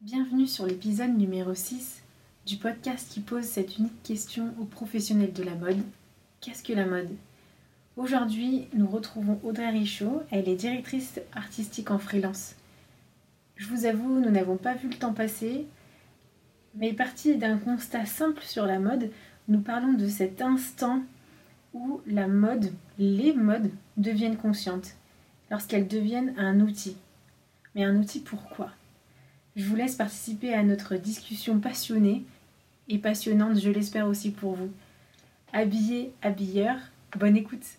Bienvenue sur l'épisode numéro 6 du podcast qui pose cette unique question aux professionnels de la mode. Qu'est-ce que la mode? Aujourd'hui, nous retrouvons Audrey Richaud, elle est directrice artistique en freelance. Je vous avoue, nous n'avons pas vu le temps passer, mais parti d'un constat simple sur la mode, nous parlons de cet instant où la mode, les modes, deviennent conscientes, lorsqu'elles deviennent un outil. Mais un outil pourquoi? Je vous laisse participer à notre discussion passionnée et passionnante, je l'espère aussi pour vous. Habillé, habilleur, bonne écoute.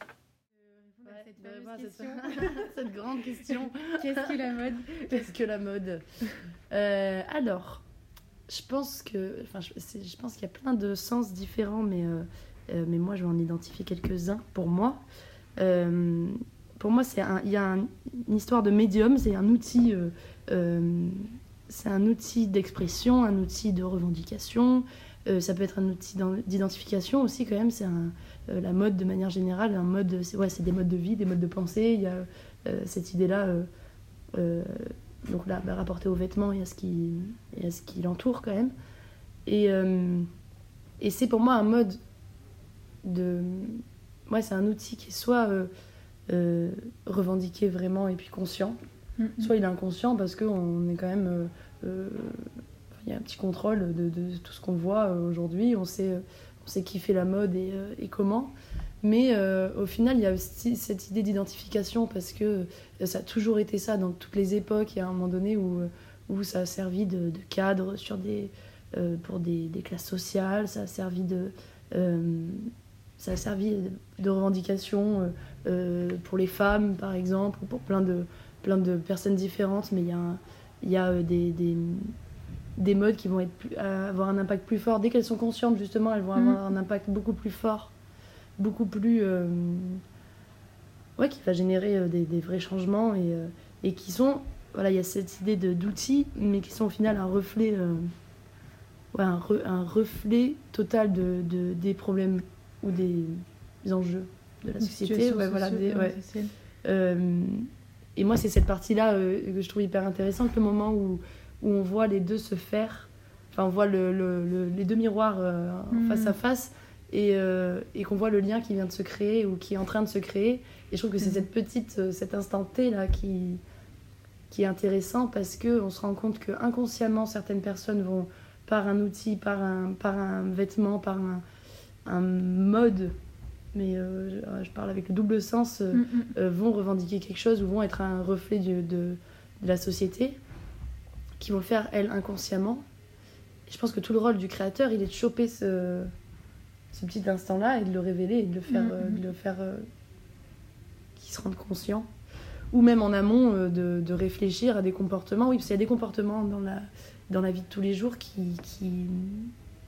cette, grande question. Qu'est-ce que la mode Qu'est-ce que la mode? Euh, Alors, je pense que, enfin, je, je pense qu'il y a plein de sens différents, mais euh, euh, mais moi je vais en identifier quelques-uns pour moi. pour moi, c'est il y a une histoire de médium, c'est un outil, c'est un outil d'expression, un outil de revendication. ça peut être un outil d'identification aussi quand même. C'est la mode de manière générale, un mode, c'est ouais, des modes de vie, des modes de pensée. Il y a cette idée-là donc là, bah, rapporté aux vêtements et à ce qui, et ce qui l'entoure quand même. Et, euh, et c'est pour moi un mode de. Ouais, c'est un outil qui soit euh, euh, revendiqué vraiment et puis conscient, soit il est inconscient parce qu'on est quand même. il y a un petit contrôle de, de tout ce qu'on voit aujourd'hui. On sait, on sait qui fait la mode et, comment. Mais euh, au final, il y a aussi cette idée d'identification parce que euh, ça a toujours été ça dans toutes les époques. Il y a un moment donné où, euh, où ça a servi de, cadre sur des, pour des, classes sociales, ça a servi de, ça a servi de revendication pour les femmes, par exemple, ou pour plein de, plein de personnes différentes. Mais il y a, y a des, des, des, modes qui vont être avoir un impact plus fort. Dès qu'elles sont conscientes, justement, elles vont mmh. avoir un impact beaucoup plus fort beaucoup plus. Euh, ouais, qui va générer euh, des, des, vrais changements et, euh, et qui sont. Voilà, il y a cette idée d'outils, mais qui sont au final un reflet. Ouais, un, un, reflet total de, de, des problèmes ou des enjeux de la société. Ouais, voilà, des, ouais. Et moi, c'est cette partie-là que je trouve hyper intéressante, le moment où, où on voit les deux se faire. Enfin, on voit le, le, les deux miroirs face à face et, euh, et qu'on voit le lien qui vient de se créer ou qui est en train de se créer. Et je trouve que c'est mhm. cette petite, euh, cet instant T là qui, qui est intéressant parce qu'on se rend compte que inconsciemment certaines personnes vont par un outil, par un, par un vêtement, par un, un mode, mais euh, je parle avec le double sens, mm, mm. vont revendiquer quelque chose ou vont être un reflet de, de, la société, qui vont le faire elles inconsciemment. Et je pense que tout le rôle du créateur, il est de choper ce, ce petit instant-là et de le révéler et de le faire, euh, de le faire euh, qu'ils se rendent conscients. Ou même en amont, euh, de, de, réfléchir à des comportements. Oui, parce qu'il y a des comportements dans la, dans la vie de tous les jours qui, qui,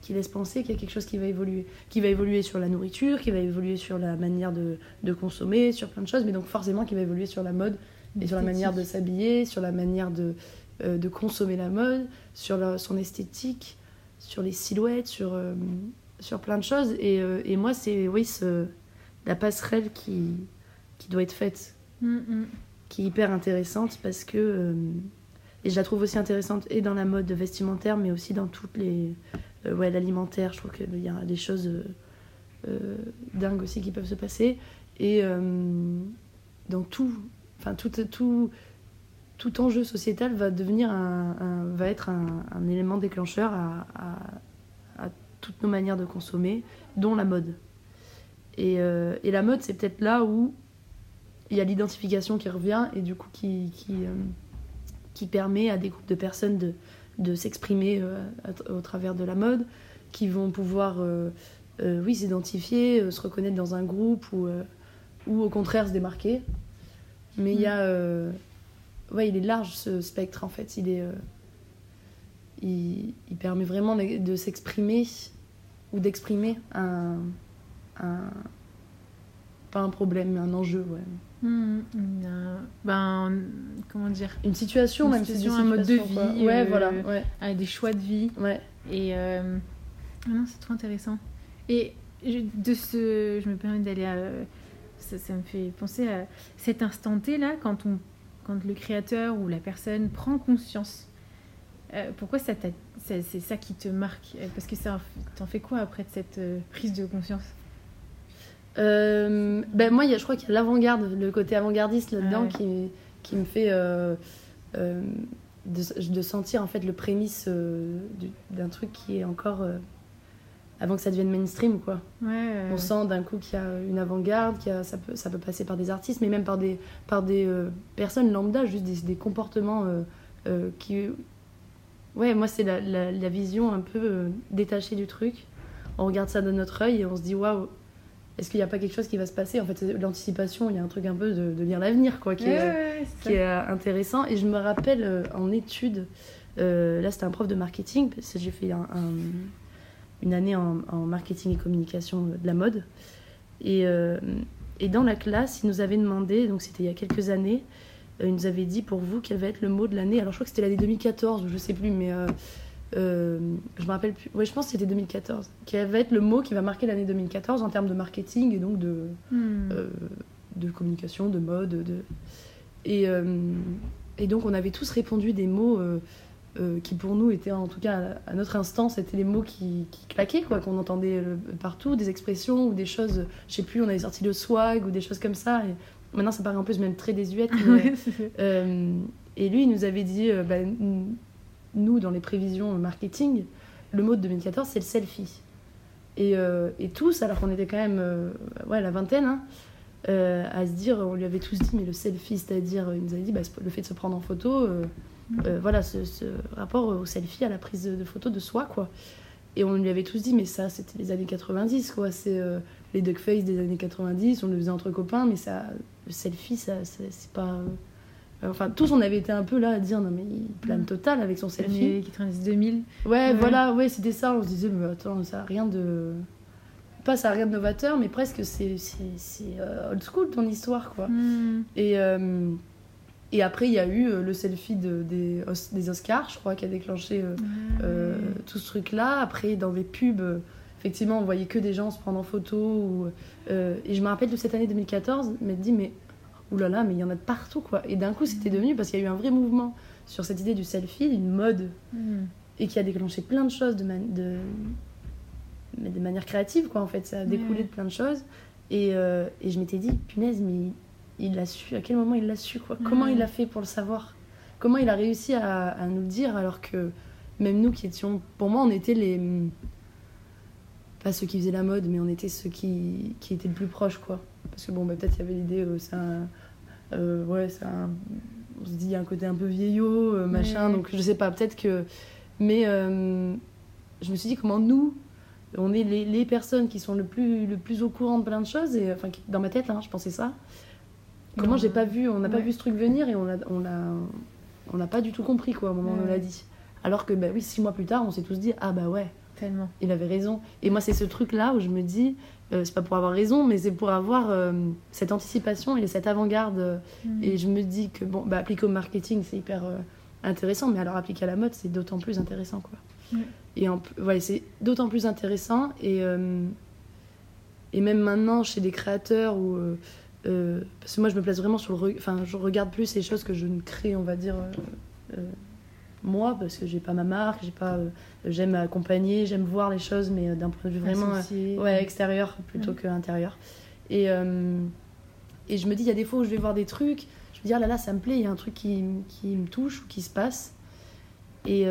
qui laissent penser qu'il y a quelque chose qui va évoluer. Qui va évoluer sur la nourriture, qui va évoluer sur la manière de, de consommer, sur plein de choses, mais donc forcément qui va évoluer sur la mode et sur la manière de s'habiller, sur la manière de, de consommer la mode, sur son esthétique, sur les silhouettes, sur, sur plein de choses. Et, euh, et moi, c'est oui, ce, la passerelle qui, qui doit être faite, mm, qui est hyper intéressante parce que. Euh, et je la trouve aussi intéressante et dans la mode vestimentaire, mais aussi dans toutes les. Euh, ouais, l'alimentaire, je trouve qu'il y a des choses dingues aussi qui peuvent se passer. Et dans tout. Enfin, tout, tout, tout enjeu sociétal va devenir un, va être un, élément déclencheur à, toutes nos manières de consommer, dont la mode. Et, euh, la mode, c'est peut-être là où il y a l'identification qui revient et du coup qui, euh, qui permet à des groupes de personnes de, de s'exprimer euh, au travers de la mode, qui vont pouvoir oui, s'identifier, se reconnaître dans un groupe ou, ou au contraire se démarquer. Mais il y a. Mm. ouais, il est large ce spectre en fait. Il est il, permet vraiment de, s'exprimer ou d'exprimer un, un, pas un problème, mais un enjeu, ouais. Mmh, ben, comment dire? Une situation, une même situation, un mode de vie, ouais, voilà, euh, ouais. avec des choix de vie. Ouais. Et euh, ah non, c'est trop intéressant. Et de ce, je me permets d'aller à, ça, ça, me fait penser à cet instant T là, quand on, quand le créateur ou la personne prend conscience pourquoi ça c'est ça qui te marque? Parce que t'en fais quoi après de cette prise de conscience? Ben moi, y a, je crois qu'il y a l'avant-garde, le côté avant-gardiste là-dedans qui, qui, me fait de, sentir en fait le prémisse euh, d'un truc qui est encore euh, avant que ça devienne mainstream quoi. On sent d'un coup qu'il y a une avant-garde, ça peut ça peut passer par des artistes, mais même par des par des euh, personnes lambda, juste des, des comportements qui ouais moi c'est la, la, la, vision un peu détachée du truc. On regarde ça de notre œil et on se dit waouh est-ce qu'il n'y a pas quelque chose qui va se passer? En fait, l'anticipation, il y a un truc un peu de, lire l'avenir, quoi, qui, est, qui est, intéressant. Et je me rappelle euh, en études, euh, là c'était un prof de marketing, parce que j'ai fait une année en, marketing et communication de la mode. Et, euh, et, dans la classe, il nous avait demandé, donc c'était il y a quelques années, il nous avait dit pour vous quel va être le mot de l'année? Alors je crois que c'était l'année 2014, ou je sais plus, mais euh, je me rappelle plus, ouais, je pense que c'était 2014, qui va être le mot qui va marquer l'année 2014 en termes de marketing et donc de, hmm. euh, de communication, de mode. De... Et, euh, et donc on avait tous répondu des mots qui pour nous étaient, en tout cas à notre instant, c'était les mots qui, qui claquaient, quoi, qu'on entendait partout, des expressions ou des choses, je sais plus, on avait sorti le swag ou des choses comme ça. Et maintenant ça paraît un peu même très désuète. et lui il nous avait dit, bah, nous, dans les prévisions marketing, le mot de 2014, c'est le selfie. Et, euh, et tous, alors qu'on était quand même euh, ouais, la vingtaine, hein, euh, à se dire, on lui avait tous dit, mais le selfie, c'est-à-dire, il nous avait dit, bah, le fait de se prendre en photo, voilà, ce, rapport au selfie, à la prise de, photo de soi, quoi. Et on lui avait tous dit, mais ça, c'était les années 90, quoi. C'est les duckface des années 90, on le faisait entre copains, mais ça, le selfie, ça, c'est pas Enfin, tous, on avait été un peu là à dire non, mais il plane mm. total avec son selfie. 90-2000. Ouais, voilà, ouais, c'était ça. On se disait, mais attends, ça a rien de. Pas ça a rien de novateur, mais presque c'est euh, old school ton histoire, quoi. Mm. Et, euh, et après, il y a eu euh, le selfie de, des, des Oscars, je crois, qui a déclenché tout ce truc-là. Après, dans les pubs effectivement, on voyait que des gens se prendre en photo. Ou, et je me rappelle de cette année 2014, me dit, mais oulala, là là, mais il y en a de partout, quoi. Et d'un coup, c'était mm. devenu, parce qu'il y a eu un vrai mouvement sur cette idée du selfie, une mode, mm. et qui a déclenché plein de choses de, de... de manière créative, quoi, en fait. Ça a découlé de plein de choses. Et, euh, et je m'étais dit, punaise, mais il l'a su, à quel moment il l'a su, quoi? Comment il l'a fait pour le savoir? Comment il a réussi à, à, nous le dire, alors que même nous qui étions. Pour moi, on était les. Pas ceux qui faisaient la mode, mais on était ceux qui, qui étaient le plus proches, quoi. Parce que bon, bah, peut-être il y avait l'idée, euh, c'est un euh, ouais, c'est on se dit, il y a un côté un peu vieillot, euh, machin, donc je sais pas, peut-être que. Mais euh, je me suis dit, comment nous, on est les, les, personnes qui sont le plus, le plus au courant de plein de choses, et enfin, dans ma tête, hein, je pensais ça. Comment j'ai pas vu, on n'a pas vu ce truc venir et on l'a, on l'a, on n'a pas du tout compris quoi au moment où on l'a dit. Alors que bah oui, six mois plus tard, on s'est tous dit ah bah ouais, tellement. Il avait raison. Et moi c'est ce truc là où je me dis euh, c'est pas pour avoir raison, mais c'est pour avoir euh, cette anticipation et cette avant-garde. Mm. Et je me dis que, bon, bah, appliquer au marketing, c'est hyper euh, intéressant, mais alors appliquer à la mode, c'est d'autant plus intéressant, quoi. Et en, ouais, c'est d'autant plus intéressant. Et, et même maintenant, chez des créateurs, où, parce que moi, je me place vraiment sur le... Enfin, je regarde plus les choses que je ne crée, on va dire moi parce que j'ai pas ma marque j'ai pas euh, j'aime accompagner j'aime voir les choses mais euh, d'un point de vue vraiment euh, ouais, extérieur plutôt que intérieur. Et et je me dis il y a des fois où je vais voir des trucs je me dis ah là là ça me plaît il y a un truc qui, qui me touche ou qui se passe. Et,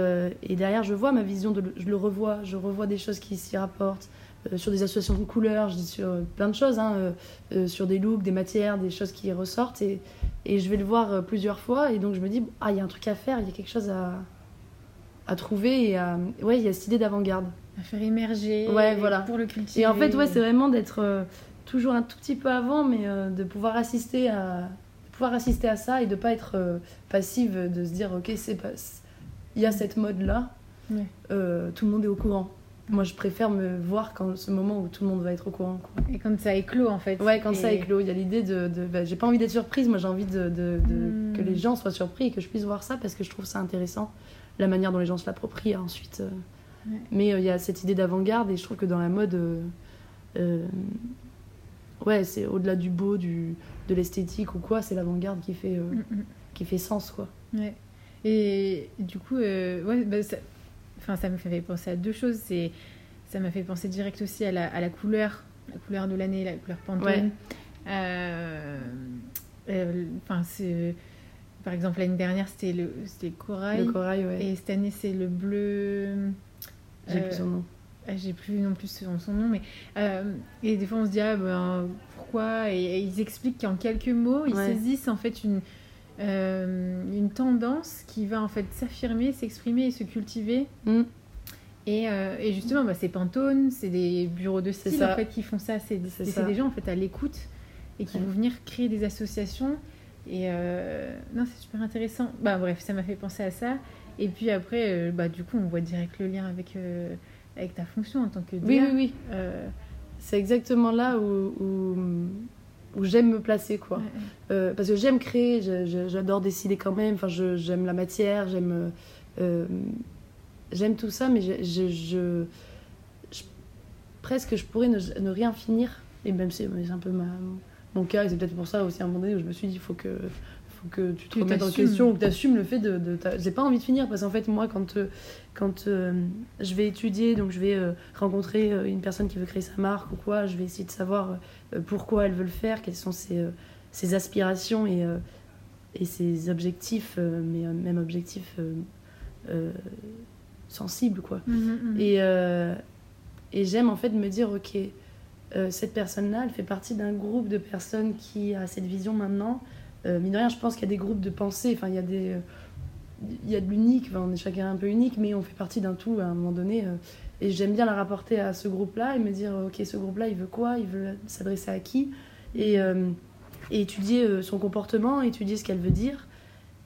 et derrière je vois ma vision de je le revois je revois des choses qui s'y rapportent sur des associations de couleurs, je dis sur plein de choses, hein, sur des looks, des matières, des choses qui ressortent. Et, et je vais le voir euh, plusieurs fois et donc je me dis ah il y a un truc à faire il y a quelque chose à, à trouver et à... ouais il y a cette idée d'avant-garde. À faire émerger ouais voilà. pour le cultiver. Et en fait ouais c'est vraiment d'être euh, toujours un tout petit peu avant mais euh, de pouvoir assister à assister à ça et de pas être passive de se dire ok c'est pas il y a cette mode là tout le monde est au courant moi, je préfère me voir quand ce moment où tout le monde va être au courant. Quoi. Et quand ça éclot, en fait. Ouais, quand ça éclot. Il y a l'idée de. de bah, j'ai pas envie d'être surprise, moi j'ai envie de, de, hmm. que les gens soient surpris et que je puisse voir ça parce que je trouve ça intéressant, la manière dont les gens se l'approprient ensuite. Euh. Mais euh, il y a cette idée d'avant-garde et je trouve que dans la mode. Euh, ouais, c'est au-delà du beau, du, de l'esthétique ou quoi, c'est l'avant-garde qui, fait hmm, hmm. qui fait sens, quoi. Ouais. Et du coup, ouais, bah, ça, enfin, ça me fait penser à deux choses. C'est, ça m'a fait penser direct aussi à la, à la couleur, la couleur de l'année, la couleur Pantone. Euh, euh, enfin, c'est par exemple, l'année dernière, c'était le, c'était corail. Le corail, ouais. Et cette année, c'est le bleu. J'ai plus son nom. Ah, j'ai plus non plus son, son nom, mais. et des fois, on se dit, ah, ben, pourquoi? Et, ils expliquent qu'en quelques mots, ils saisissent en fait une, une tendance qui va en fait s'affirmer, s'exprimer et se cultiver. Mm. Et, et, justement, bah, c'est Pantone, c'est des bureaux de style en fait, qui font ça. C'est des gens en fait à l'écoute et qui vont venir créer des associations. Et euh, non, c'est super intéressant. Bah bref, ça m'a fait penser à ça. Et puis après, euh, bah, du coup, on voit direct le lien avec, euh, avec ta fonction en tant que Oui, oui, oui. c'est exactement là où, où, où j'aime me placer, quoi. parce que j'aime créer, j'adore décider quand même. Enfin, j'aime la matière, j'aime j'aime tout ça, mais je, je, presque je pourrais ne, ne, rien finir. Et même c'est un peu ma, mon cas, et c'est peut-être pour ça aussi à un moment donné où je me suis dit, il faut que, faut que tu te remettes en question, que tu assumes le fait de. de J'ai pas envie de finir, parce qu'en fait, moi, quand, euh, quand euh, je vais étudier, donc je vais euh, rencontrer une personne qui veut créer sa marque ou quoi, je vais essayer de savoir pourquoi elle veut le faire, quelles sont ses, ses aspirations et, et ses objectifs, mais même objectifs sensibles, quoi. Mmh, mmh, mmh. Et, et j'aime en fait me dire, ok cette personne-là, elle fait partie d'un groupe de personnes qui a cette vision maintenant. Euh, mine de rien, je pense qu'il y a des groupes de pensée, enfin, il y a des. Il y a de l'unique, on est chacun un peu unique, mais on fait partie d'un tout à un moment donné. Euh, et j'aime bien la rapporter à ce groupe-là et me dire, ok, ce groupe-là, il veut quoi? Il veut s'adresser à qui? Et, et, étudier son comportement, étudier ce qu'elle veut dire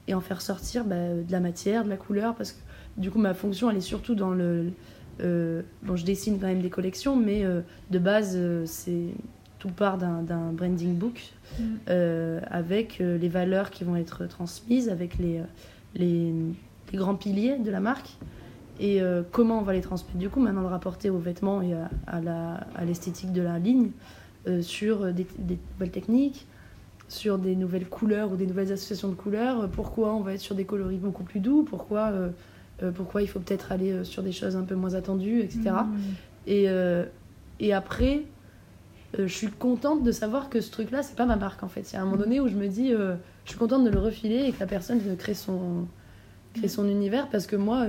et en faire sortir bah, de la matière, de la couleur, parce que du coup, ma fonction, elle est surtout dans le, euh, bon, je dessine quand même des collections, mais euh, de base, euh, c'est tout part d'un branding book mm. avec les valeurs qui vont être transmises, avec les, les, grands piliers de la marque et comment on va les transmettre. Du coup, maintenant le rapporter aux vêtements et à, l'esthétique de la ligne sur des, des, nouvelles techniques, sur des nouvelles couleurs ou des nouvelles associations de couleurs. Pourquoi on va être sur des coloris beaucoup plus doux Pourquoi euh, pourquoi il faut peut-être aller euh, sur des choses un peu moins attendues, etc. Mmh. Et, euh, et après, je suis contente de savoir que ce truc-là, c'est pas ma marque en fait. Il y a un moment donné où je me dis, je suis contente de le refiler et que la personne crée son, crée son univers parce que moi,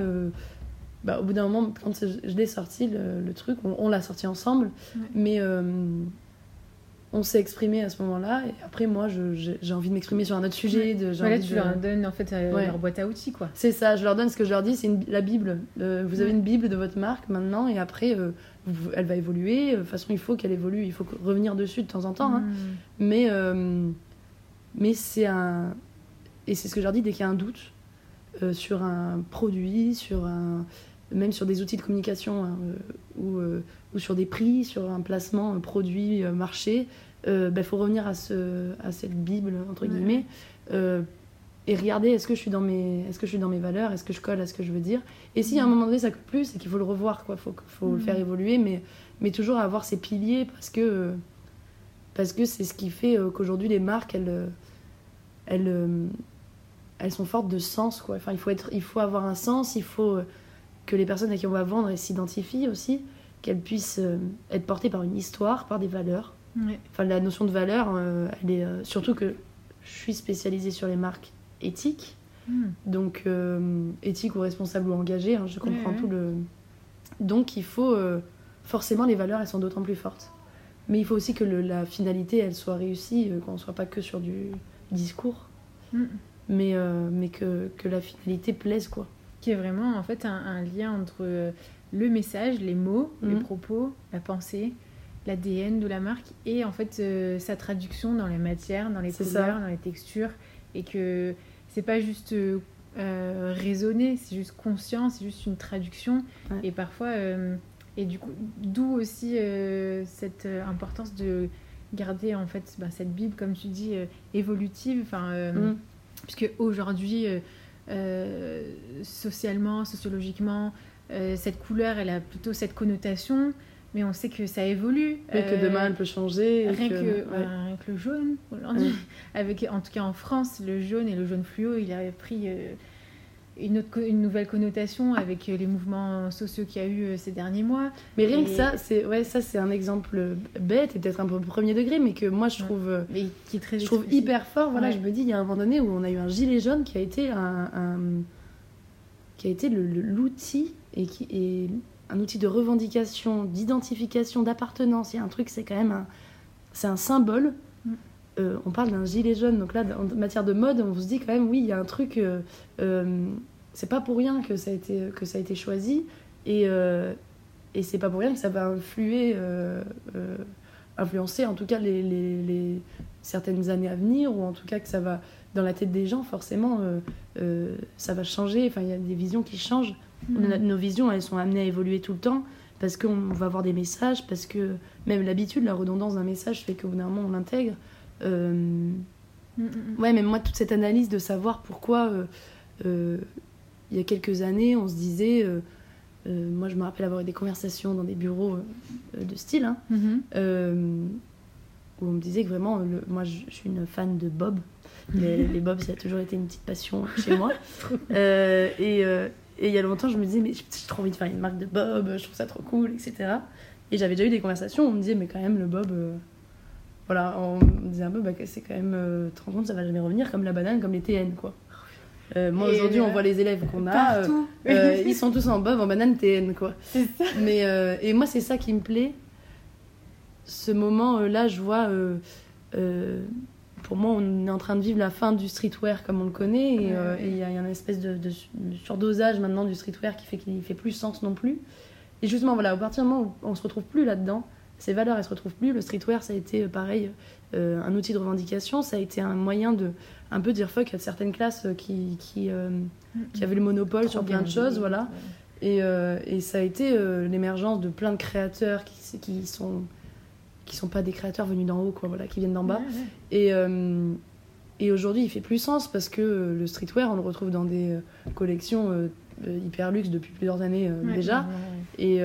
bah, au bout d'un moment, quand je l'ai sorti, le, truc, on, l'a sorti ensemble, mais on s'est exprimé à ce moment-là. Et après, moi, j'ai envie de m'exprimer sur un autre sujet. De, voilà, tu leur donnes en fait euh, leur boîte à outils, quoi. C'est ça, je leur donne ce que je leur dis, c'est la Bible. Euh, vous avez une Bible de votre marque maintenant, et après, euh, elle va évoluer. De toute façon, il faut qu'elle évolue, il faut revenir dessus de temps en temps. Hein. Mm. Mais, mais c'est un. Et c'est ce que je leur dis dès qu'il y a un doute sur un produit, sur un même sur des outils de communication hein, ou, ou, sur des prix, sur un placement, un produit, marché, il euh, bah, faut revenir à, ce, à cette Bible, entre guillemets, euh, et regarder est-ce que, je suis dans mes, est-ce que je suis dans mes valeurs, est-ce que je colle à ce que je veux dire. Et si à un mm. moment donné ça colle plus, c'est qu'il faut le revoir, il faut, faut le mm. faire évoluer, mais, mais toujours avoir ces piliers parce que parce que c'est ce qui fait euh, qu'aujourd'hui les marques, elles, elles, elles sont fortes de sens. Quoi. Enfin, il, faut être, il faut avoir un sens, il faut que les personnes à qui on va vendre s'identifient aussi, qu'elles puissent être portées par une histoire, par des valeurs. Enfin, la notion de valeur, euh, elle est euh, surtout que je suis spécialisée sur les marques éthiques. Hmm. Donc, euh, éthique ou responsable ou engagé, hein, je comprends tout le. Donc, il faut. forcément, les valeurs, elles sont d'autant plus fortes. Mais il faut aussi que la finalité, elle soit réussie, qu'on ne soit pas que sur du discours. Hmm. Mais, mais que, que, la finalité plaise, quoi. Qui est vraiment, en fait, un, lien entre le message, les mots, les hmm. propos, la pensée, l'ADN de la marque et en fait euh, sa traduction dans les matières, dans les couleurs, dans les textures et que c'est pas juste euh, euh, raisonner, c'est juste conscient, c'est juste une traduction et parfois et du coup d'où aussi cette importance de garder en fait bah, cette bible comme tu dis évolutive enfin mm. puisque aujourd'hui socialement sociologiquement cette couleur elle a plutôt cette connotation mais on sait que ça évolue. Et que demain elle peut changer. Rien que, le jaune aujourd'hui. Avec, en tout cas en France, le jaune et le jaune fluo, il a pris euh, une, autre, une nouvelle connotation avec les mouvements sociaux qu'il y a eu ces derniers mois. Mais rien que ça, c'est ouais, ça c'est un exemple bête et peut-être un peu premier degré, mais que moi je trouve, mais qui est très je trouve hyper fort. Voilà, je me dis, il y a un moment donné où on a eu un gilet jaune qui a été un, qui a été l'outil et qui est un outil de revendication, d'identification, d'appartenance. Il y a un truc, c'est quand même un, c'est un symbole. Mm. Euh, on parle d'un gilet jaune, donc là, en matière de mode, on se dit quand même, oui, il y a un truc. Euh, euh, c'est pas pour rien que ça a été, que ça a été choisi. Et, et c'est pas pour rien que ça va influer, influencer en tout cas les, les, les, certaines années à venir, ou en tout cas que ça va, dans la tête des gens, forcément, ça va changer. Enfin, il y a des visions qui changent. Mm. Nos visions, elles sont amenées à évoluer tout le temps parce qu'on va avoir des messages, parce que même l'habitude, la redondance d'un message fait qu'au bout d'un moment, on l'intègre. Euh... Mm, mm, ouais, même moi, toute cette analyse de savoir pourquoi, euh, euh, il y a quelques années, on se disait. Moi, je me rappelle avoir eu des conversations dans des bureaux de style, hein, où on me disait que vraiment, moi, je, suis une fan de Bob. Les, les Bob, ça a toujours été une petite passion chez moi. et et il y a longtemps, je me disais, mais j'ai trop envie de faire une marque de Bob, je trouve ça trop cool, etc. Et j'avais déjà eu des conversations où on me disait, mais quand même, le Bob. Euh, voilà, on me disait un peu, bah, c'est quand même. Euh, 30 ans, ça va jamais revenir, comme la banane, comme les TN, quoi. Euh, moi, aujourd'hui, on voit les élèves qu'on a. Euh, ils sont tous en Bob, en banane, TN, quoi. Ça. Mais, et moi, c'est ça qui me plaît. Ce moment-là, je vois pour moi, on est en train de vivre la fin du streetwear comme on le connaît. Et euh, il y, a une espèce de, surdosage maintenant du streetwear qui fait qu'il fait plus sens non plus. Et justement, voilà, au partir du moment où on se retrouve plus là-dedans, ces valeurs, elles se retrouvent plus. Le streetwear, ça a été euh, pareil, euh, un outil de revendication. Ça a été un moyen de un peu dire fuck à certaines classes qui, qui, qui avaient le monopole sur plein de choses. Voilà. Et, et, ça a été l'émergence de plein de créateurs qui, qui sont qui sont pas des créateurs venus d'en haut, quoi, voilà, qui viennent d'en bas. Et, euh, et aujourd'hui, il fait plus sens parce que euh, le streetwear, on le retrouve dans des euh, collections hyper luxe depuis plusieurs années déjà. Et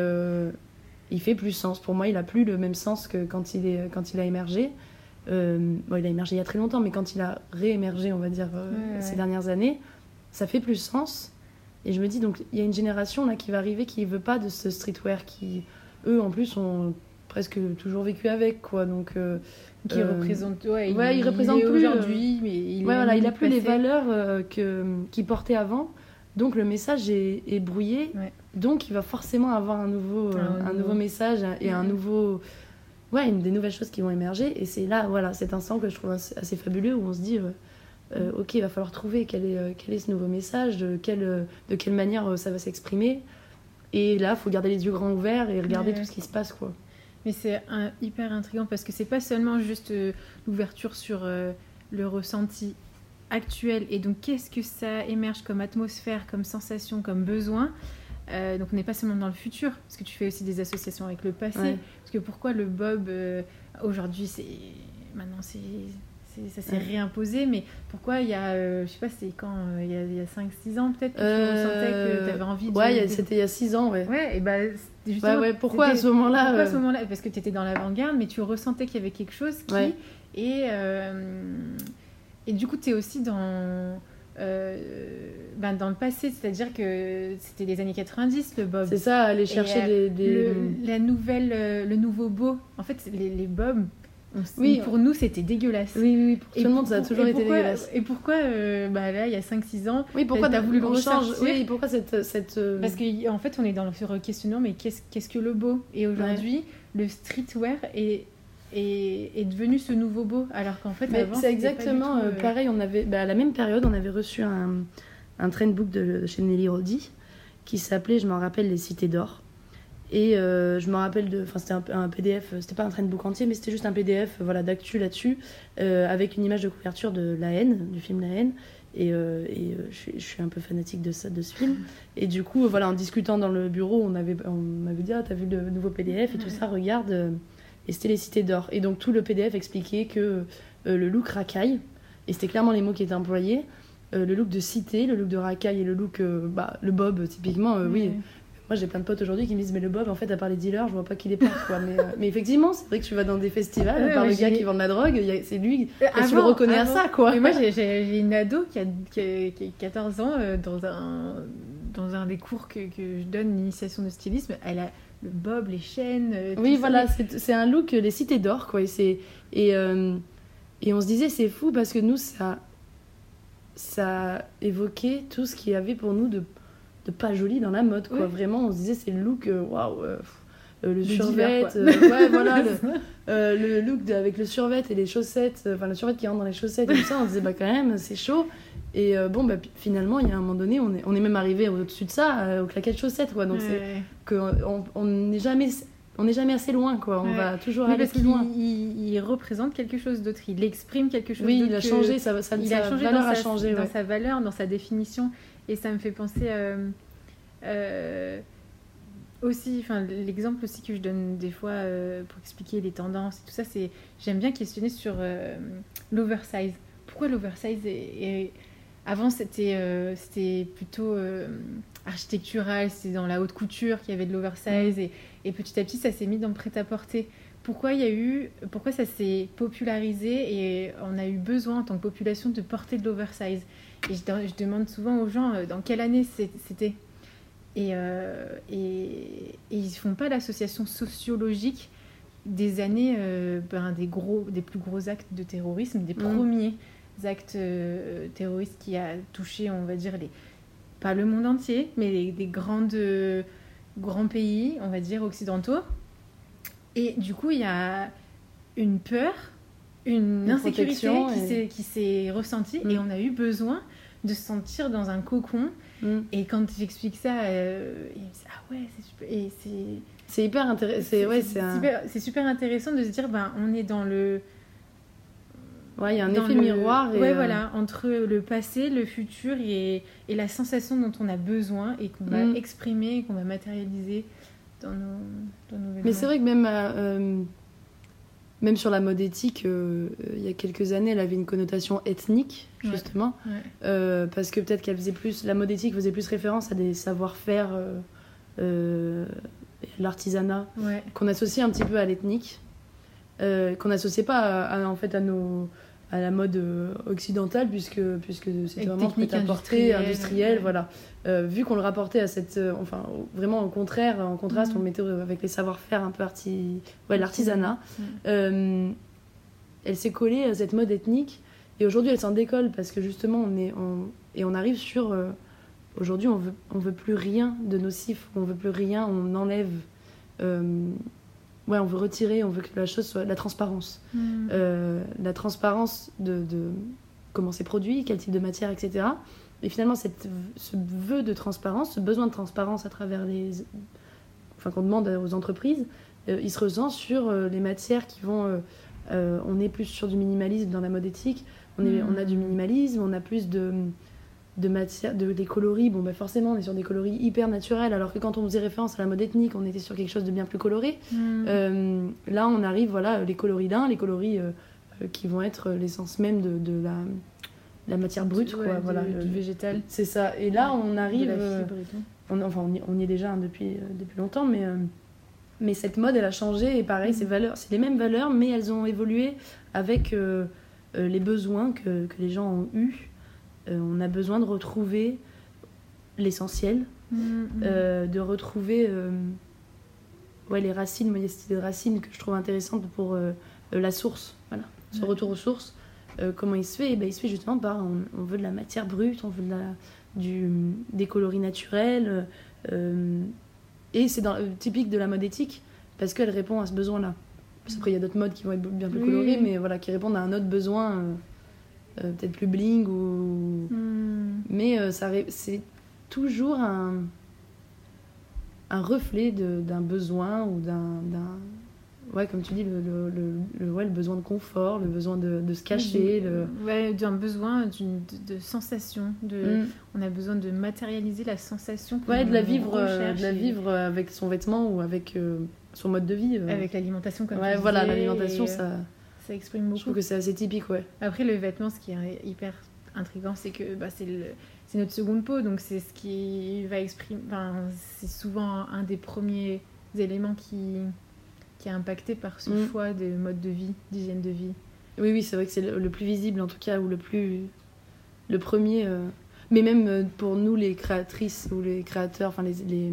il fait plus sens. Pour moi, il a plus le même sens que quand il, est, quand il a émergé. bon, il a émergé il y a très longtemps, mais quand il a réémergé, on va dire, ces dernières années, ça fait plus sens. Et je me dis, donc, il y a une génération là qui va arriver qui veut pas de ce streetwear, qui, eux, en plus, ont presque toujours vécu avec quoi. Donc euh, qui euh, représente ouais, il, représente plus aujourd'hui mais il ouais, voilà il a plus les valeurs euh, que qu'il portait avant. Donc le message est, est brouillé. Donc il va forcément avoir un nouveau un, nouveau. message et un nouveau ouais une des nouvelles choses qui vont émerger. Et c'est là voilà cet instant que je trouve assez, fabuleux où on se dit ok il va falloir trouver quel est quel est ce nouveau message de quelle de quelle manière ça va s'exprimer. Et là, il faut garder les yeux grands ouverts et regarder tout ce qui se passe, quoi. Mais c'est hyper intriguant parce que c'est pas seulement juste euh, l'ouverture sur euh, le ressenti actuel et donc qu'est-ce que ça émerge comme atmosphère, comme sensation, comme besoin. Euh, donc on n'est pas seulement dans le futur parce que tu fais aussi des associations avec le passé. Parce que pourquoi le Bob aujourd'hui c'est maintenant c'est ça s'est réimposé, mais pourquoi il y a, euh, je sais pas, c'est quand, euh, il y a, a 5-6 ans peut-être que tu euh, ressentais que tu avais envie de. Ouais, c'était il y a 6 ans, ouais. Ouais, et bah, justement. ouais, pourquoi à ce moment-là Pourquoi à ce moment-là? Parce que tu étais dans l'avant-garde, mais tu ressentais qu'il y avait quelque chose qui. Et, et du coup, tu es aussi dans. Ben dans le passé, c'est-à-dire que c'était les années 90, le Bob. C'est ça, aller chercher des, la nouvelle, le nouveau beau. En fait, les, les Bob, oui, pour nous, c'était dégueulasse. Oui, oui, pour tout le monde, ça a toujours été dégueulasse. Et pourquoi, euh, bah là, il y a 5-6 ans, oui, pourquoi tu as voulu le ressortir Oui, pourquoi cette. cette euh, Parce qu'en en fait, on est dans le questionnement, mais qu'est-ce qu'est-ce que le beau? Et aujourd'hui, le streetwear est, est, est, devenu ce nouveau beau, alors qu'en fait, avant, c'est exactement euh, pareil. On avait, bah, à la même période, on avait reçu un, un trendbook de chez Nelly Rodi qui s'appelait, je m'en rappelle, Les Cités d'Or. Et euh, je me rappelle de. Enfin, c'était un, PDF, c'était pas un trendbook entier, mais c'était juste un PDF voilà, d'actu là-dessus, euh, avec une image de couverture de La haine, du film La haine. Et, euh, et je, suis un peu fanatique de, ça, de ce film. Et du coup, voilà, en discutant dans le bureau, on, avait, on m'avait dit Ah, t'as vu le nouveau PDF et tout ça, regarde. Et c'était Les Cités d'Or. Et donc, tout le PDF expliquait que le look racaille, et c'était clairement les mots qui étaient employés, le look de cité, le look de racaille et le look, bah, le bob, typiquement, oui moi j'ai plein de potes aujourd'hui qui me disent mais le bob en fait à part les dealers je vois pas qui les porte quoi mais, euh, mais effectivement c'est vrai que tu vas dans des festivals Ouais, à part le gars qui vend de la drogue c'est lui Euh, et tu le avant- reconnais à avant- ça quoi Et moi, j'ai- une ado qui a, qui a- qui a 14 ans euh, dans, un, dans un des cours que, que je donne, l'initiation de stylisme. Elle a le bob, les chaînes. euh, Oui, voilà, c'est c'est un look, euh, les cités d'or, quoi. Et, c'est- et, euh, et on se disait, c'est fou parce que nous, ça, ça évoquait tout ce qu'il y avait pour nous de, de pas joli dans la mode, quoi. Ouais. Vraiment, on se disait, c'est le look, euh, waouh, euh, euh, le survêt, euh, ouais, voilà, le, euh, le look de- avec le survêt et les chaussettes, euh, enfin, le survêt qui rentre dans les chaussettes et tout ça, on se disait, bah, quand même, c'est chaud. Et euh, bon, bah, finalement, il y a un moment donné, on est, on est même arrivé au-dessus de ça, euh, aux claquettes chaussettes, quoi. Donc, c'est qu'on on n'est jamais on n'est jamais assez loin quoi on Ouais. va toujours Oui, aller parce plus loin il, il représente quelque chose d'autre. Il exprime quelque chose oui il a que- changé ça, ça, il sa a changé valeur dans, a changé dans ouais. sa valeur, dans sa définition. Et ça me fait penser euh, euh, aussi, enfin l'exemple aussi que je donne des fois euh, pour expliquer les tendances et tout ça, c'est j'aime bien questionner sur l'oversize. Pourquoi l'oversize Avant c'était c'était plutôt architectural, c'était dans la haute couture qu'il y avait de l'oversize et petit à petit ça s'est mis dans le prêt-à-porter. Pourquoi il y a eu, pourquoi ça s'est popularisé et on a eu besoin en tant que population de porter de l'oversize Et je, je demande souvent aux gens euh, dans quelle année c'était. Et, euh, et, et ils font pas l'association sociologique des années, euh, ben, des, gros, des plus gros actes de terrorisme, des Mm. premiers actes euh, terroristes qui a touché, on va dire, les, pas le monde entier, mais les- des grandes, grands pays, on va dire, occidentaux. Et du coup, il y a une peur, une, Une insécurité qui s'est ressentie Mm. et on a eu besoin de se sentir dans un cocon. Mm. Et quand j'explique ça, euh, ils me disent Ah ouais, c'est super. Et c'est. c'est hyper intéressant c'est ouais c'est un super, super intéressant de se dire ben, on est dans le. ouais il y a un effet le- miroir et ouais, euh, voilà, entre le passé, le futur et, et la sensation dont on a besoin et qu'on va Mm. exprimer, qu'on va matérialiser dans nos, dans nos mais c'est vrai que même euh, euh, même sur la mode éthique euh, il y a quelques années elle avait une connotation ethnique justement Ouais. Euh, parce que peut-être qu'elle faisait plus la mode éthique faisait plus référence à des savoir-faire l'artisanat Ouais. qu'on associe un petit peu à l'ethnique, qu'on n'associait pas à, à- en fait à nos à la mode euh, occidentale puisque puisque c'était vraiment à porter industrielle, industriel ouais. voilà Euh, vu qu'on le rapportait à cette euh, enfin vraiment au contraire en contraste Mhm. on le mettait avec les savoir-faire un peu arti ouais l'artisanat euh, elle s'est collée à cette mode ethnique et aujourd'hui elle s'en décolle parce que justement on est on- et on arrive sur aujourd'hui on veut on veut plus rien de nocif on veut plus rien on enlève ouais on veut retirer on veut que la chose soit la transparence Mm. euh, la transparence de, de comment c'est produit quel type de matière etc et finalement cette, ce vœu de transparence ce besoin de transparence à travers les enfin qu'on demande aux entreprises euh, il se ressent sur euh, les matières qui vont on est plus sur du minimalisme dans la mode éthique on, est, Mm. on a du minimalisme on a plus de de matière de des coloris bon bah forcément on est sur des coloris hyper naturels alors que quand on faisait référence à la mode ethnique on était sur quelque chose de bien plus coloré Mm. euh, là, on arrive, voilà, les coloris d'un, les coloris euh, euh, qui vont être l'essence même de, de la, la matière brute, Ouais, quoi. du- voilà, le- végétal. C'est ça. Et là, on arrive, euh, on, enfin, on y, on y est déjà hein, depuis, depuis longtemps, mais, mais cette mode, elle a changé. Et pareil, ces valeurs, c'est les mêmes valeurs, mais elles ont évolué avec les besoins que, que les gens ont eus. Euh, on a besoin de retrouver l'essentiel, Mm, mm. euh, de retrouver euh, ouais, les racines. Moi, il y a cette idée de racines que je trouve intéressante pour la source. Voilà. Ce Ouais. retour aux sources. Comment il se fait? Eh ben, Il se fait justement par on, on veut de la matière brute, on veut de la, du, des coloris naturels. et c'est dans- typique de la mode éthique parce qu'elle répond à ce besoin-là. Parce qu'après, il y a d'autres modes qui vont être bien plus colorés, oui. mais voilà, qui répondent à un autre besoin, euh, peut-être plus bling ou, Mm. mais euh, ça c'est toujours un, un reflet d'un besoin ou d'un, Ouais, comme tu dis, le, le, le, le- ouais, le besoin de confort, le besoin de, de se cacher. Le... Ouais, d'un besoin, d'une, de, de sensation. De, Mm. On a besoin de matérialiser la sensation. Ouais, de la vivre, euh, de la vivre avec son vêtement ou avec son mode de vie. Avec l'alimentation, comme ouais, tu voilà, l'alimentation, et, ça, ça exprime je beaucoup. trouve que c'est assez typique, ouais. Après, le vêtement, ce qui est hyper intriguant, c'est que bah, c'est, le, c'est notre seconde peau, donc c'est ce qui va exprimer. Enfin, c'est souvent un des premiers éléments qui, qui est impacté par ce Mm. choix de mode de vie, d'hygiène de vie. Oui, oui, c'est vrai que c'est le, plus visible en tout cas, ou le plus. Le premier. euh, Mais même euh, pour nous, les créatrices ou les créateurs, enfin les, les.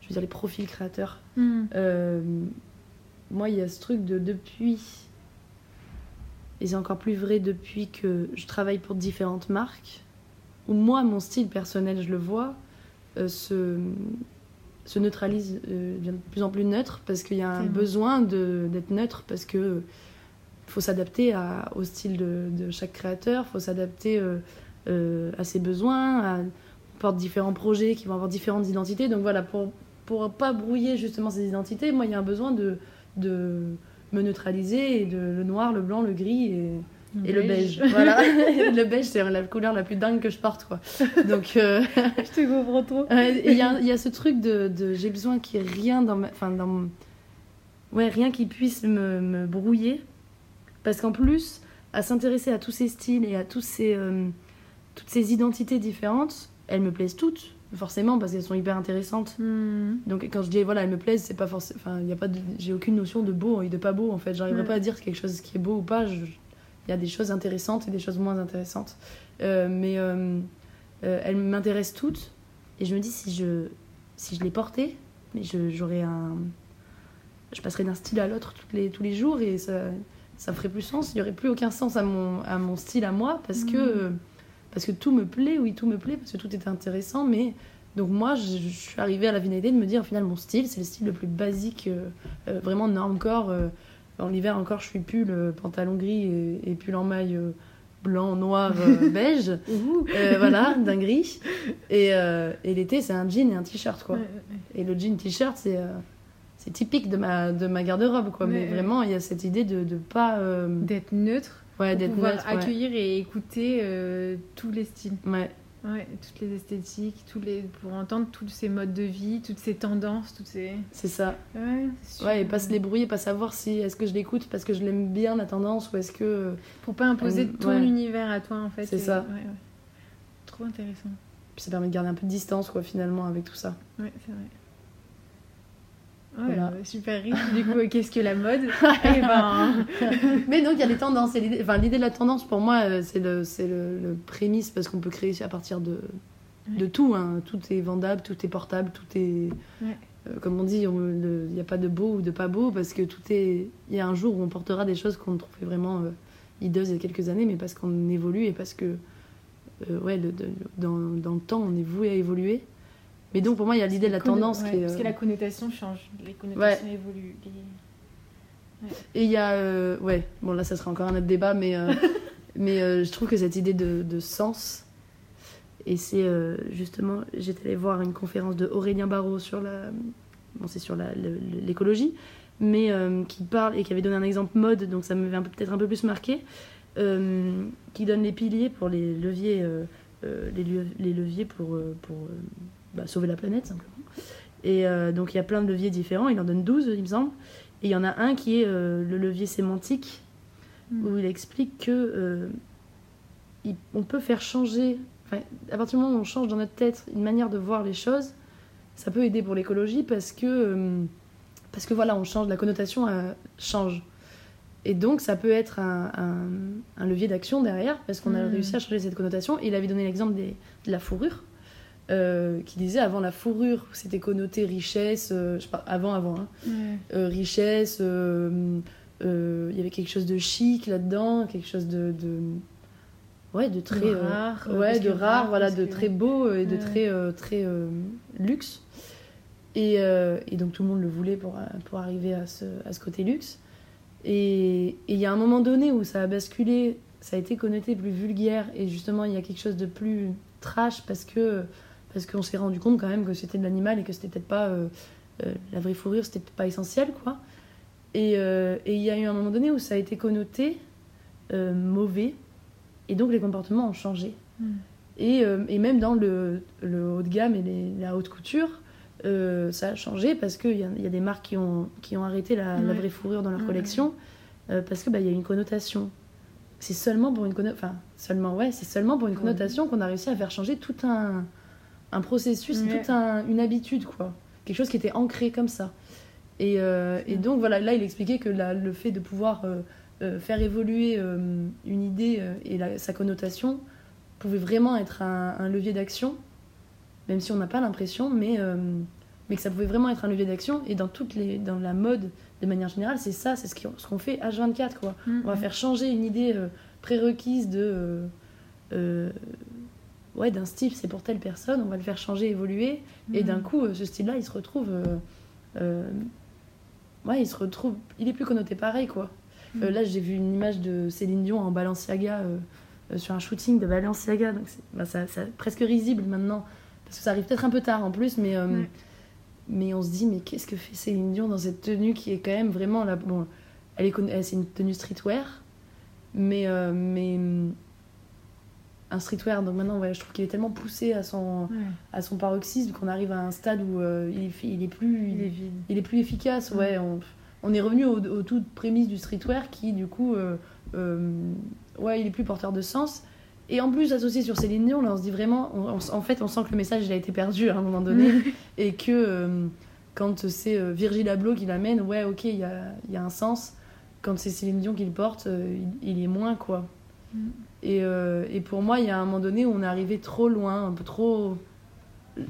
Je veux dire, les profils créateurs, euh, moi, il y a ce truc de depuis. Et c'est encore plus vrai depuis que je travaille pour différentes marques, où moi, mon style personnel, je le vois, euh, se, se neutralise, euh, devient de plus en plus neutre, parce qu'il y a un besoin d'être neutre, parce que faut s'adapter au style de, de chaque créateur, faut s'adapter euh, euh, à ses besoins, à, on porte différents projets qui vont avoir différentes identités. Donc voilà, pour pour pas brouiller justement ces identités, moi il y a un besoin de, de me neutraliser et de le noir, le blanc, le gris et, et le beige. Voilà, le beige c'est la couleur la plus dingue que je porte quoi. Donc euh, Je te comprends trop. Il y, a- il y a ce truc de, de- j'ai besoin qu'il n'y ait rien dans ma, enfin dans ouais rien qui puisse me, me brouiller parce qu'en plus à s'intéresser à tous ces styles et à tous ces euh, toutes ces identités différentes elles me plaisent toutes forcément parce qu'elles sont hyper intéressantes. Hmm. donc quand je dis voilà elles me plaisent c'est pas forcément enfin il y a pas de- j'ai aucune notion de beau et de pas beau en fait. J'arriverai pas à dire quelque chose qui est beau ou pas. Je- il y a des choses intéressantes et des choses moins intéressantes. Euh, mais euh, euh, elles m'intéressent toutes et je me dis si je si je les portais mais je- j'aurais un je passerais d'un style à l'autre les, tous les jours et ça ça ferait plus sens. Il y aurait plus aucun sens à mon à mon style à moi parce que parce que tout me plaît oui tout me plaît parce que tout est intéressant mais donc moi, je, je suis arrivée à la finalité de me dire, au final, mon style, c'est le style le plus basique, euh, euh, vraiment normcore. euh, en hiver encore, je suis pull, euh, pantalon gris et, et pull en maille euh, blanc, noir, euh, beige. Euh, voilà. Et, euh, et l'été, c'est un jean et un t-shirt, quoi. Ouais, ouais, Et le jean t-shirt, c'est euh, c'est typique de ma, de ma garde-robe, quoi. Ouais, Mais vraiment, il y a cette idée de ne pas... euh, D'être neutre, ouais, pour pouvoir ouais. accueillir et écouter euh, tous les styles. Ouais, Ouais, toutes les esthétiques, tous les... pour entendre tous ces modes de vie, toutes ces tendances, toutes ces... c'est ça. Ouais, et pas se débrouiller, pas savoir si est-ce que je l'écoute parce que je l'aime bien la tendance ou est-ce que Pour pas imposer Euh, ton univers à toi, en fait. C'est et- ça. Trop intéressant. puis ça permet de garder un peu de distance quoi finalement avec tout ça. Ouais, c'est vrai. Voilà. euh, super riche. Du coup, qu'est-ce que la mode Eh ben, Mais donc il y a les tendances et l'idée enfin l'idée de la tendance pour moi euh, c'est le c'est le, le prémisse parce qu'on peut créer à partir de de tout hein. tout est vendable, tout est portable, tout est Ouais. euh, comme on dit, il n'y a pas de beau ou de pas beau parce que tout est. Il y a un jour où on portera des choses qu'on trouvait vraiment euh, hideuses il y a quelques années, mais parce qu'on évolue et parce que euh, ouais, le- de- dans, dans le temps, on est voué à évoluer. Mais donc pour moi, il y a l'idée de la conno- tendance ouais, qui est. Parce euh, que la connotation change, les connotations évoluent. les- Et il y a. euh, ouais, bon là, ça sera encore un autre débat, mais, euh, mais euh, je trouve que cette idée de, de sens. Et c'est euh, justement, j'étais allée voir une conférence de Aurélien Barraud sur la. Bon, c'est sur l'écologie, mais euh, qui parle et qui avait donné un exemple mode, donc ça m'avait peut-être un peu plus marqué, euh, qui donne les piliers pour les leviers, euh, euh, les, leviers pour, euh, pour euh, bah, sauver la planète simplement. Et euh, donc il y a plein de leviers différents, il en donne 12 il me semble. Et il y en a un qui est euh, le levier sémantique, Mm. où il explique que euh, il- on peut faire changer, à partir du moment où on change dans notre tête une manière de voir les choses, ça peut aider pour l'écologie parce que, parce que voilà, on change, la connotation change. Et donc ça peut être un, un- un levier d'action derrière, parce qu'on a Mm. réussi à changer cette connotation. Et il avait donné l'exemple de la fourrure. Euh, qui disait avant la fourrure c'était connoté richesse euh, je pas avant avant hein, Ouais. euh, richesse, il y avait quelque chose de chic là-dedans, quelque chose de, de ouais de très De euh, rare, ouais de rare, rare, voilà de que- très beau et de Ouais. très euh, très euh, luxe et, et donc tout le monde le voulait pour, pour arriver à ce, à ce côté luxe et il y a un moment donné où ça a basculé ça a été connoté plus vulgaire et justement il y a quelque chose de plus trash parce que parce qu'on s'est rendu compte quand même que c'était de l'animal et que c'était peut-être pas euh, euh, la vraie fourrure c'était peut-être pas essentiel quoi et euh, et il y a eu un moment donné où ça a été connoté mauvais et donc les comportements ont changé Mm. et, et même dans le, le haut de gamme et les- la haute couture euh, ça a changé parce qu'il y, a- il y a des marques qui ont, qui ont arrêté la, vraie fourrure dans leur Ouais. collection euh, parce que bah, y a une connotation c'est seulement pour une connotation. Enfin, seulement, ouais, c'est seulement pour une connotation qu'on a réussi à faire changer tout un, un processus, toute une habitude, quoi. Quelque chose qui était ancré comme ça. Et, euh, et donc, voilà, là, il expliquait que le fait de pouvoir euh, euh, faire évoluer une idée et sa connotation pouvait vraiment être un, un levier d'action, même si on n'a pas l'impression, mais, mais que ça pouvait vraiment être un levier d'action. Et dans, toutes les, dans la mode, de manière générale, c'est ça, c'est ce qu'on fait H24. Quoi. Mm-hmm. On va faire changer une idée prérequise de ouais, d'un style, c'est pour telle personne, on va le faire changer, évoluer. Et d'un mm. coup, euh, ce style-là, il se retrouve. Euh, euh, ouais, il se retrouve. Il est plus connoté pareil, quoi. Mm. là, j'ai vu une image de Céline Dion en Balenciaga sur un shooting de Balenciaga. Donc, c'est bah, ça, presque risible maintenant. Parce que ça arrive peut-être un peu tard en plus, mais. Mais on se dit, mais qu'est-ce que fait Céline Dion dans cette tenue qui est quand même vraiment là. Bon, elle est c'est une tenue streetwear, mais, mais un streetwear. Donc maintenant, ouais, je trouve qu'il est tellement poussé à son, à son paroxysme qu'on arrive à un stade où euh, il, est, il, est, plus, il, est il est plus efficace. Ouais, on, on est revenu aux, aux, toutes prémices du streetwear qui, du coup, euh, euh, ouais, il est plus porteur de sens. Et en plus, associé sur Céline Dion, là, on se dit vraiment, en fait, on sent que le message il a été perdu à un moment donné et que quand c'est Virgil Abloh qui l'amène, ouais, ok, il y a, y a, un sens. Quand c'est Céline Dion qui le porte, il, est moins, quoi. Mm. Et, euh, et, pour moi, il y a un moment donné où on est arrivé trop loin, un peu trop.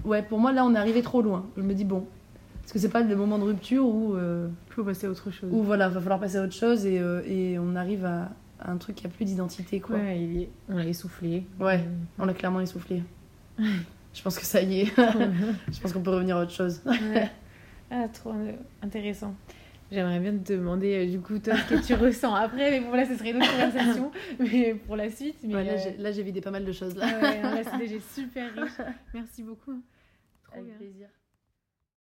Ouais, pour moi, là, on est arrivé trop loin. Je me dis, bon, est-ce que c'est pas le moment de rupture où. Euh, il faut passer à autre chose. Ou voilà, va falloir passer à autre chose et, euh, et on arrive à, un truc qui a plus d'identité, quoi. Ouais, on l'a essoufflé. Ouais, on l'a clairement essoufflé. Je pense que ça y est. Je pense qu'on peut revenir à autre chose. Ouais. Ah, trop intéressant. J'aimerais bien te demander euh, du coup toi ce que tu ressens après, mais bon là ce serait une autre conversation, mais pour la suite. Mais, euh, là j'ai vidé pas mal de choses là. c'était super riche. Merci beaucoup. Trop Avec plaisir.